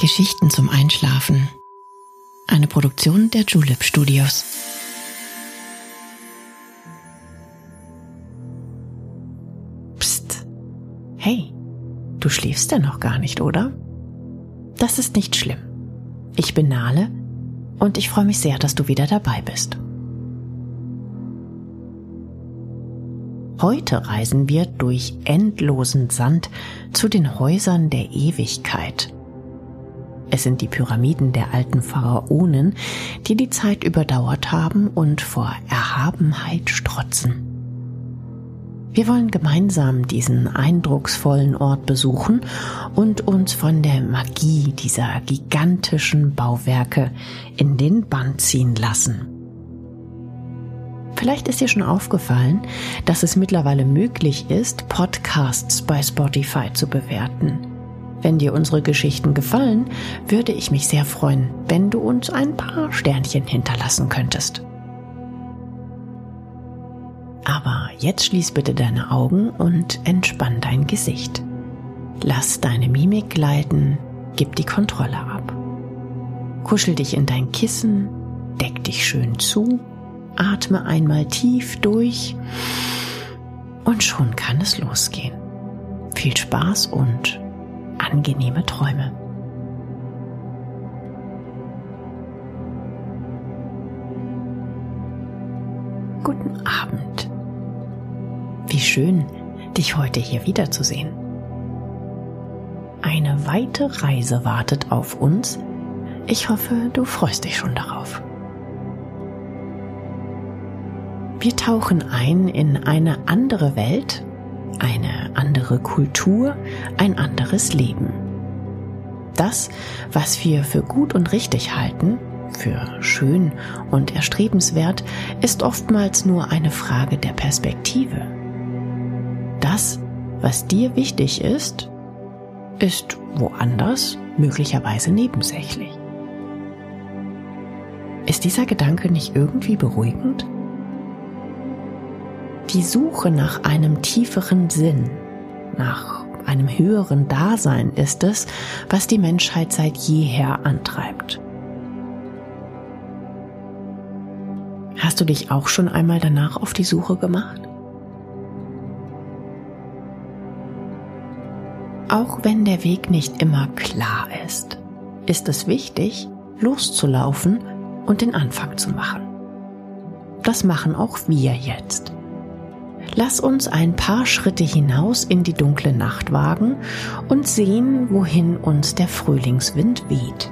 Geschichten zum Einschlafen. Eine Produktion der Julep Studios. Psst. Hey, du schläfst ja noch gar nicht, oder? Das ist nicht schlimm. Ich bin Nale und ich freue mich sehr, dass du wieder dabei bist. Heute reisen wir durch endlosen Sand zu den Häusern der Ewigkeit. Es sind die Pyramiden der alten Pharaonen, die die Zeit überdauert haben und vor Erhabenheit strotzen. Wir wollen gemeinsam diesen eindrucksvollen Ort besuchen und uns von der Magie dieser gigantischen Bauwerke in den Bann ziehen lassen. Vielleicht ist dir schon aufgefallen, dass es mittlerweile möglich ist, Podcasts bei Spotify zu bewerten. Wenn dir unsere Geschichten gefallen, würde ich mich sehr freuen, wenn du uns ein paar Sternchen hinterlassen könntest. Aber jetzt schließ bitte deine Augen und entspann dein Gesicht. Lass deine Mimik gleiten, gib die Kontrolle ab. Kuschel dich in dein Kissen, deck dich schön zu Atme einmal tief durch und schon kann es losgehen. Viel Spaß und angenehme Träume. Guten Abend. Wie schön, dich heute hier wiederzusehen. Eine weite Reise wartet auf uns. Ich hoffe, du freust dich schon darauf. Wir tauchen ein in eine andere Welt, eine andere Kultur, ein anderes Leben. Das, was wir für gut und richtig halten, für schön und erstrebenswert, ist oftmals nur eine Frage der Perspektive. Das, was dir wichtig ist, ist woanders möglicherweise nebensächlich. Ist dieser Gedanke nicht irgendwie beruhigend? Die Suche nach einem tieferen Sinn, nach einem höheren Dasein ist es, was die Menschheit seit jeher antreibt. Hast du dich auch schon einmal danach auf die Suche gemacht? Auch wenn der Weg nicht immer klar ist, ist es wichtig, loszulaufen und den Anfang zu machen. Das machen auch wir jetzt. Lass uns ein paar Schritte hinaus in die dunkle Nacht wagen und sehen, wohin uns der Frühlingswind weht.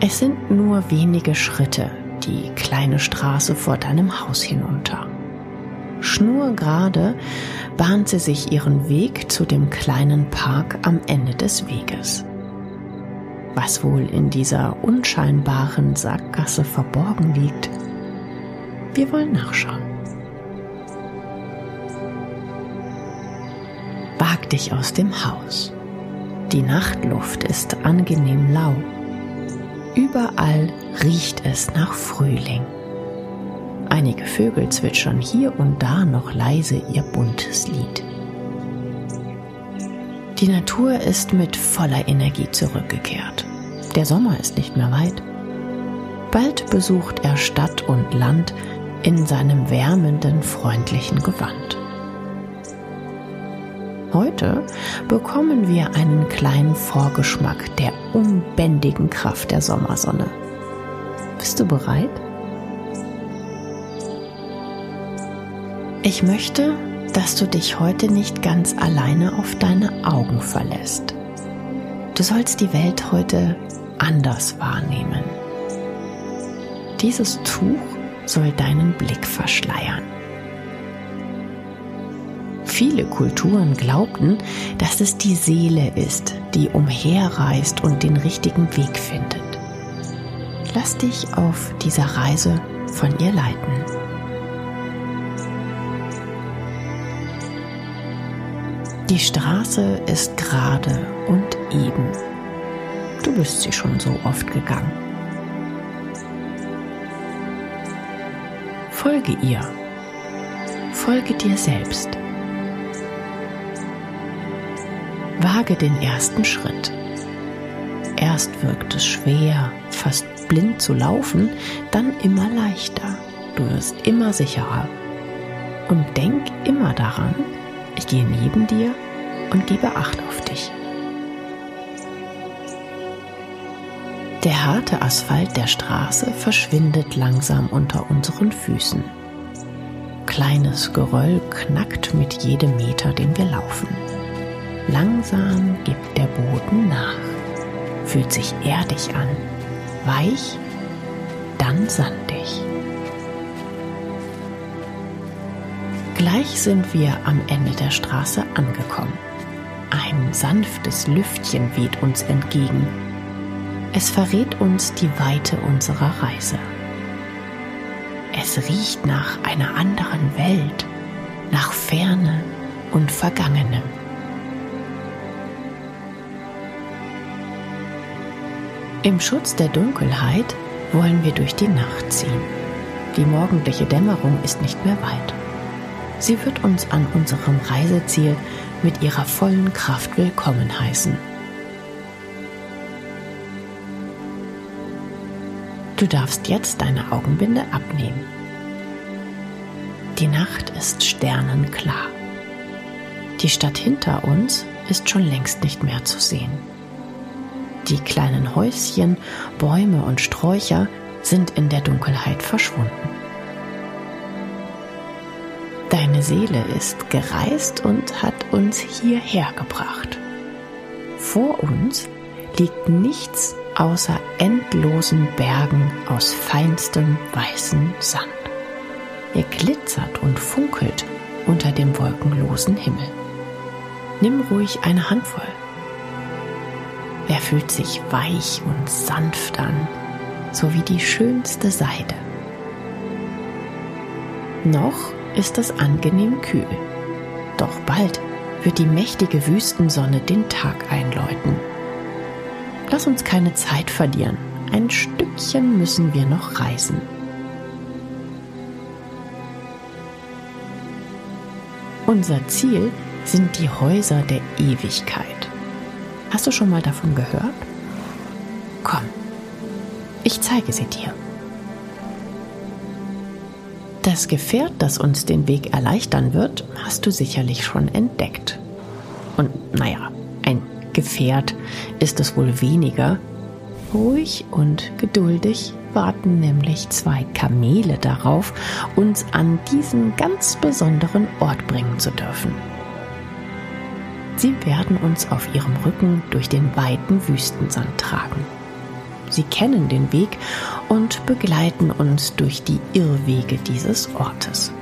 Es sind nur wenige Schritte die kleine Straße vor deinem Haus hinunter. Schnurgerade bahnt sie sich ihren Weg zu dem kleinen Park am Ende des Weges. Was wohl in dieser unscheinbaren Sackgasse verborgen liegt, wir wollen nachschauen. Wag dich aus dem Haus. Die Nachtluft ist angenehm lau. Überall riecht es nach Frühling. Einige Vögel zwitschern hier und da noch leise ihr buntes Lied. Die Natur ist mit voller Energie zurückgekehrt. Der Sommer ist nicht mehr weit. Bald besucht er Stadt und Land in seinem wärmenden, freundlichen Gewand. Heute bekommen wir einen kleinen Vorgeschmack der unbändigen Kraft der Sommersonne. Bist du bereit? Ich möchte, dass du dich heute nicht ganz alleine auf deine Augen verlässt. Du sollst die Welt heute anders wahrnehmen. Dieses Tuch soll deinen Blick verschleiern. Viele Kulturen glaubten, dass es die Seele ist, die umherreist und den richtigen Weg findet. Lass dich auf dieser Reise von ihr leiten. Die Straße ist gerade und eben. Du bist sie schon so oft gegangen. Folge ihr. Folge dir selbst. Wage den ersten Schritt. Erst wirkt es schwer, fast blind zu laufen, dann immer leichter. Du wirst immer sicherer. Und denk immer daran, ich gehe neben dir und gebe Acht auf dich. Der harte Asphalt der Straße verschwindet langsam unter unseren Füßen. Kleines Geröll knackt mit jedem Meter, den wir laufen. Langsam gibt der Boden nach, fühlt sich erdig an, weich, dann sandig. Gleich sind wir am Ende der Straße angekommen. Ein sanftes Lüftchen weht uns entgegen. Es verrät uns die Weite unserer Reise. Es riecht nach einer anderen Welt, nach Ferne und Vergangenem. Im Schutz der Dunkelheit wollen wir durch die Nacht ziehen. Die morgendliche Dämmerung ist nicht mehr weit. Sie wird uns an unserem Reiseziel mit ihrer vollen Kraft willkommen heißen. Du darfst jetzt deine Augenbinde abnehmen. Die Nacht ist sternenklar. Die Stadt hinter uns ist schon längst nicht mehr zu sehen. Die kleinen Häuschen, Bäume und Sträucher sind in der Dunkelheit verschwunden. Deine Seele ist gereist und hat uns hierher gebracht. Vor uns liegt nichts außer endlosen Bergen aus feinstem weißen Sand. Er glitzert und funkelt unter dem wolkenlosen Himmel. Nimm ruhig eine Handvoll. Er fühlt sich weich und sanft an, so wie die schönste Seide. Noch ist es angenehm kühl. Doch bald wird die mächtige Wüstensonne den Tag einläuten. Lass uns keine Zeit verlieren. Ein Stückchen müssen wir noch reisen. Unser Ziel sind die Häuser der Ewigkeit. Hast du schon mal davon gehört? Komm, ich zeige sie dir. Das Gefährt, das uns den Weg erleichtern wird, hast du sicherlich schon entdeckt. Und naja, ein Gefährt ist es wohl weniger. Ruhig und geduldig warten nämlich zwei Kamele darauf, uns an diesen ganz besonderen Ort bringen zu dürfen. Sie werden uns auf ihrem Rücken durch den weiten Wüstensand tragen. Sie kennen den Weg und begleiten uns durch die Irrwege dieses Ortes.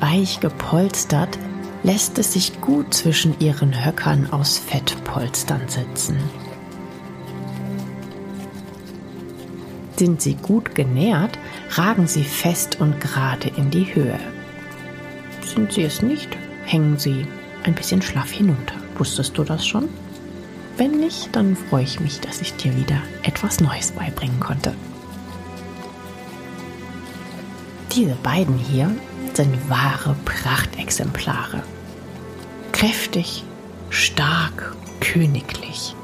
Weich gepolstert lässt es sich gut zwischen ihren Höckern aus Fettpolstern sitzen. Sind sie gut genährt, ragen sie fest und gerade in die Höhe. Sind sie es nicht, hängen sie ein bisschen schlaff hinunter. Wusstest du das schon? Wenn nicht, dann freue ich mich, dass ich dir wieder etwas Neues beibringen konnte. Diese beiden hier sind wahre Prachtexemplare. Kräftig, stark, königlich.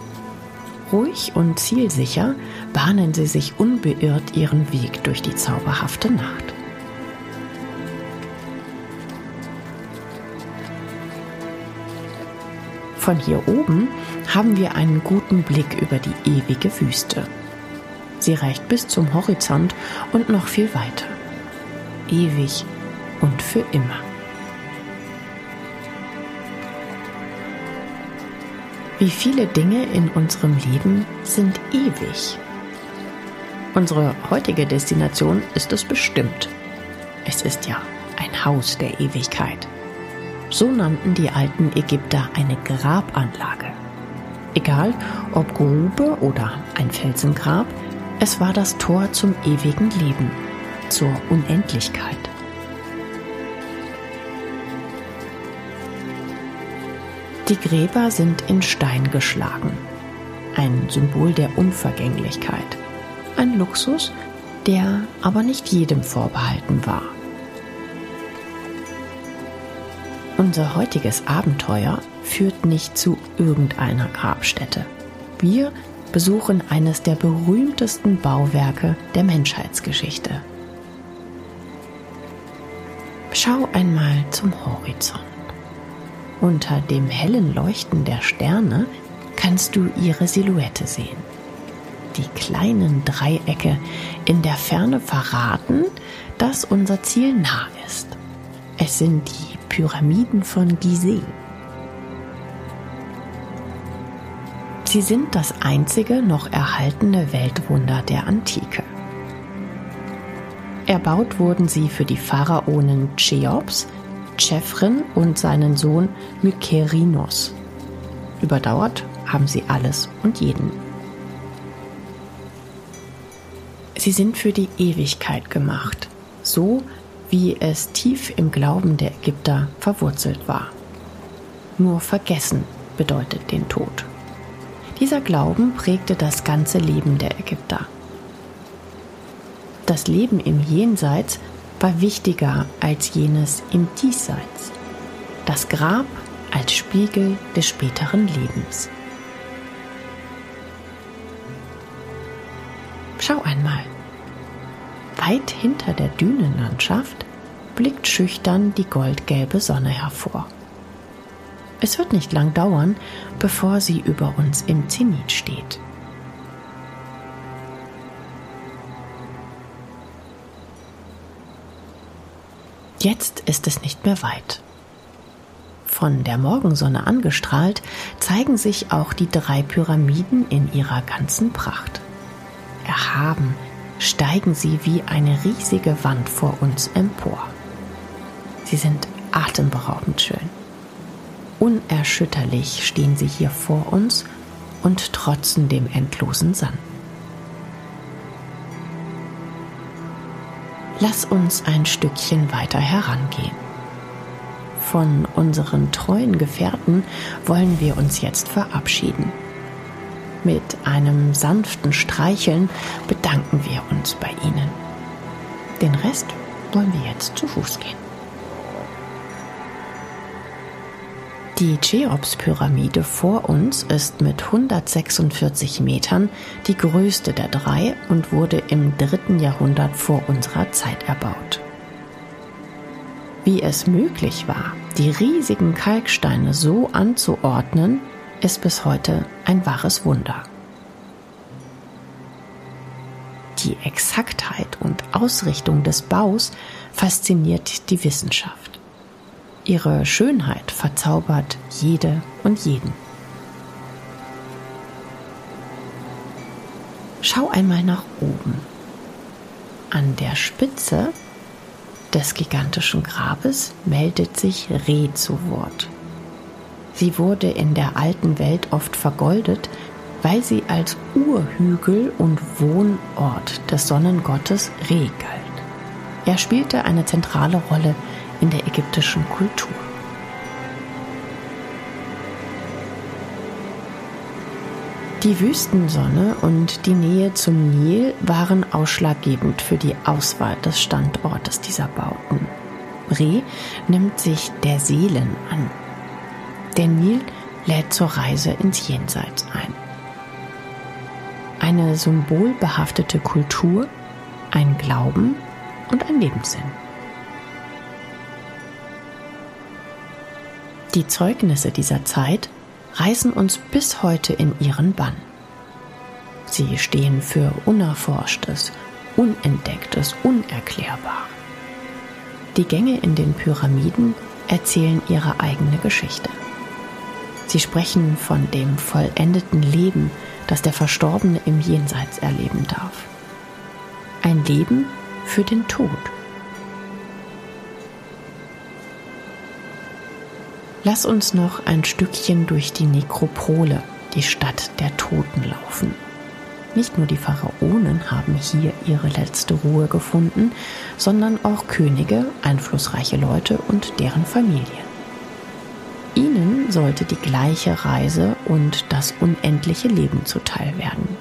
Ruhig und zielsicher bahnen sie sich unbeirrt ihren Weg durch die zauberhafte Nacht. Von hier oben haben wir einen guten Blick über die ewige Wüste. Sie reicht bis zum Horizont und noch viel weiter. Ewig und für immer. Wie viele Dinge in unserem Leben sind ewig? Unsere heutige Destination ist es bestimmt. Es ist ja ein Haus der Ewigkeit. So nannten die alten Ägypter eine Grabanlage. Egal ob Grube oder ein Felsengrab, es war das Tor zum ewigen Leben, zur Unendlichkeit. Die Gräber sind in Stein geschlagen, ein Symbol der Unvergänglichkeit, ein Luxus, der aber nicht jedem vorbehalten war. Unser heutiges Abenteuer führt nicht zu irgendeiner Grabstätte. Wir besuchen eines der berühmtesten Bauwerke der Menschheitsgeschichte. Schau einmal zum Horizont. Unter dem hellen Leuchten der Sterne kannst du ihre Silhouette sehen. Die kleinen Dreiecke in der Ferne verraten, dass unser Ziel nah ist. Es sind die Pyramiden von Gizeh. Sie sind das einzige noch erhaltene Weltwunder der Antike. Erbaut wurden sie für die Pharaonen Cheops, Chephren und seinen Sohn Mykerinos. Überdauert haben sie alles und jeden. Sie sind für die Ewigkeit gemacht, so wie es tief im Glauben der Ägypter verwurzelt war. Nur vergessen bedeutet den Tod. Dieser Glauben prägte das ganze Leben der Ägypter. Das Leben im Jenseits war wichtiger als jenes im Diesseits. Das Grab als Spiegel des späteren Lebens. Schau einmal. Weit hinter der Dünenlandschaft blickt schüchtern die goldgelbe Sonne hervor. Es wird nicht lang dauern, bevor sie über uns im Zenit steht. Jetzt ist es nicht mehr weit. Von der Morgensonne angestrahlt zeigen sich auch die drei Pyramiden in ihrer ganzen Pracht. Erhaben steigen sie wie eine riesige Wand vor uns empor. Sie sind atemberaubend schön. Unerschütterlich stehen sie hier vor uns und trotzen dem endlosen Sand. Lass uns ein Stückchen weiter herangehen. Von unseren treuen Gefährten wollen wir uns jetzt verabschieden. Mit einem sanften Streicheln bedanken wir uns bei Ihnen. Den Rest wollen wir jetzt zu Fuß gehen. Die Cheops-Pyramide vor uns ist mit 146 Metern die größte der drei und wurde im dritten Jahrhundert vor unserer Zeit erbaut. Wie es möglich war, die riesigen Kalksteine so anzuordnen, ist bis heute ein wahres Wunder. Die Exaktheit und Ausrichtung des Baus fasziniert die Wissenschaft. Ihre Schönheit verzaubert jede und jeden. Schau einmal nach oben. An der Spitze des gigantischen Grabes meldet sich Re zu Wort. Sie wurde in der alten Welt oft vergoldet, weil sie als Urhügel und Wohnort des Sonnengottes Re galt. Er spielte eine zentrale Rolle in der ägyptischen Kultur. Die Wüstensonne und die Nähe zum Nil waren ausschlaggebend für die Auswahl des Standortes dieser Bauten. Re nimmt sich der Seelen an der Nil lädt zur Reise ins Jenseits ein. Eine symbolbehaftete Kultur, ein Glauben und ein Lebenssinn. Die Zeugnisse dieser Zeit reißen uns bis heute in ihren Bann. Sie stehen für Unerforschtes, Unentdecktes, Unerklärbar. Die Gänge in den Pyramiden erzählen ihre eigene Geschichte. Sie sprechen von dem vollendeten Leben, das der Verstorbene im Jenseits erleben darf. Ein Leben für den Tod. Lass uns noch ein Stückchen durch die Nekropole, die Stadt der Toten, laufen. Nicht nur die Pharaonen haben hier ihre letzte Ruhe gefunden, sondern auch Könige, einflussreiche Leute und deren Familien. Ihnen sollte die gleiche Reise und das unendliche Leben zuteil werden.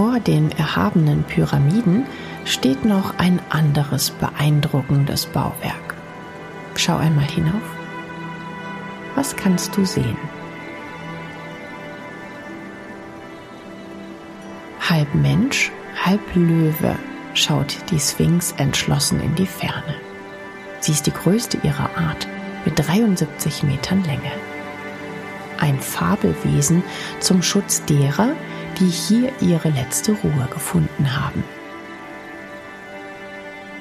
Vor den erhabenen Pyramiden steht noch ein anderes beeindruckendes Bauwerk. Schau einmal hinauf. Was kannst du sehen? Halb Mensch, halb Löwe schaut die Sphinx entschlossen in die Ferne. Sie ist die größte ihrer Art mit 73 Metern Länge. Ein Fabelwesen zum Schutz derer, die hier ihre letzte Ruhe gefunden haben.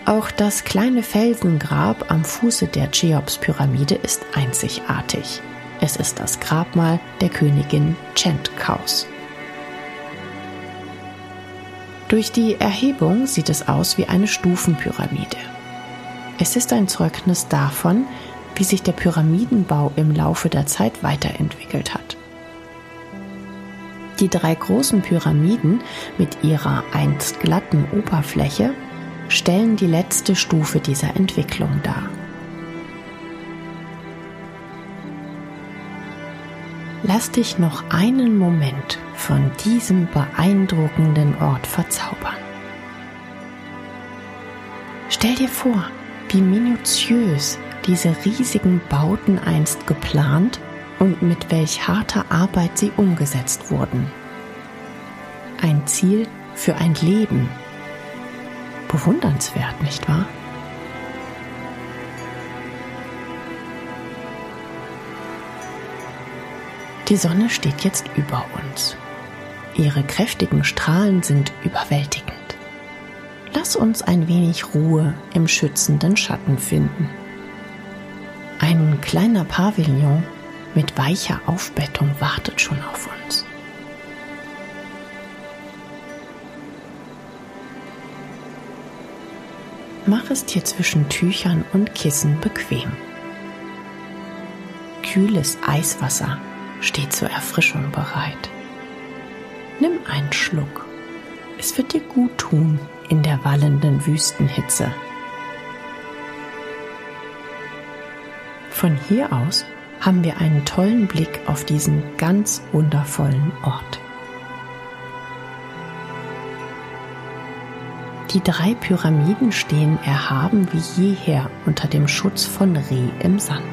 Auch das kleine Felsengrab am Fuße der Cheops-Pyramide ist einzigartig. Es ist das Grabmal der Königin Chentkaus. Durch die Erhebung sieht es aus wie eine Stufenpyramide. Es ist ein Zeugnis davon, wie sich der Pyramidenbau im Laufe der Zeit weiterentwickelt hat. Die drei großen Pyramiden mit ihrer einst glatten Oberfläche stellen die letzte Stufe dieser Entwicklung dar. Lass dich noch einen Moment von diesem beeindruckenden Ort verzaubern. Stell dir vor, wie minutiös diese riesigen Bauten einst geplant und mit welch harter Arbeit sie umgesetzt wurden. Ein Ziel für ein Leben, bewundernswert, nicht wahr? Die Sonne steht jetzt über uns. Ihre kräftigen Strahlen sind überwältigend. Lass uns ein wenig Ruhe im schützenden Schatten finden. Ein kleiner Pavillon mit weicher Aufbettung wartet schon auf uns. Mach es dir zwischen Tüchern und Kissen bequem. Kühles Eiswasser steht zur Erfrischung bereit. Nimm einen Schluck. Es wird dir gut tun in der wallenden Wüstenhitze. Von hier aus haben wir einen tollen Blick auf diesen ganz wundervollen Ort. Die drei Pyramiden stehen erhaben wie jeher unter dem Schutz von Reh im Sand.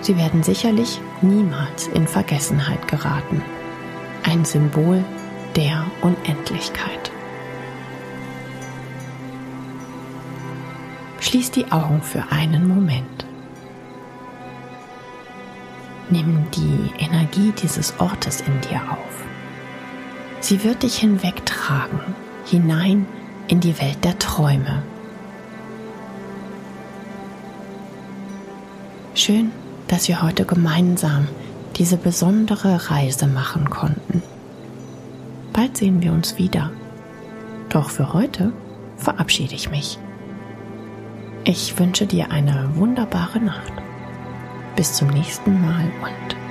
Sie werden sicherlich niemals in Vergessenheit geraten. Ein Symbol der Unendlichkeit. Schließ die Augen für einen Moment. Nimm die Energie dieses Ortes in dir auf. Sie wird dich hinwegtragen, hinein in die Welt der Träume. Schön, dass wir heute gemeinsam diese besondere Reise machen konnten. Bald sehen wir uns wieder. Doch für heute verabschiede ich mich. Ich wünsche dir eine wunderbare Nacht. Bis zum nächsten Mal und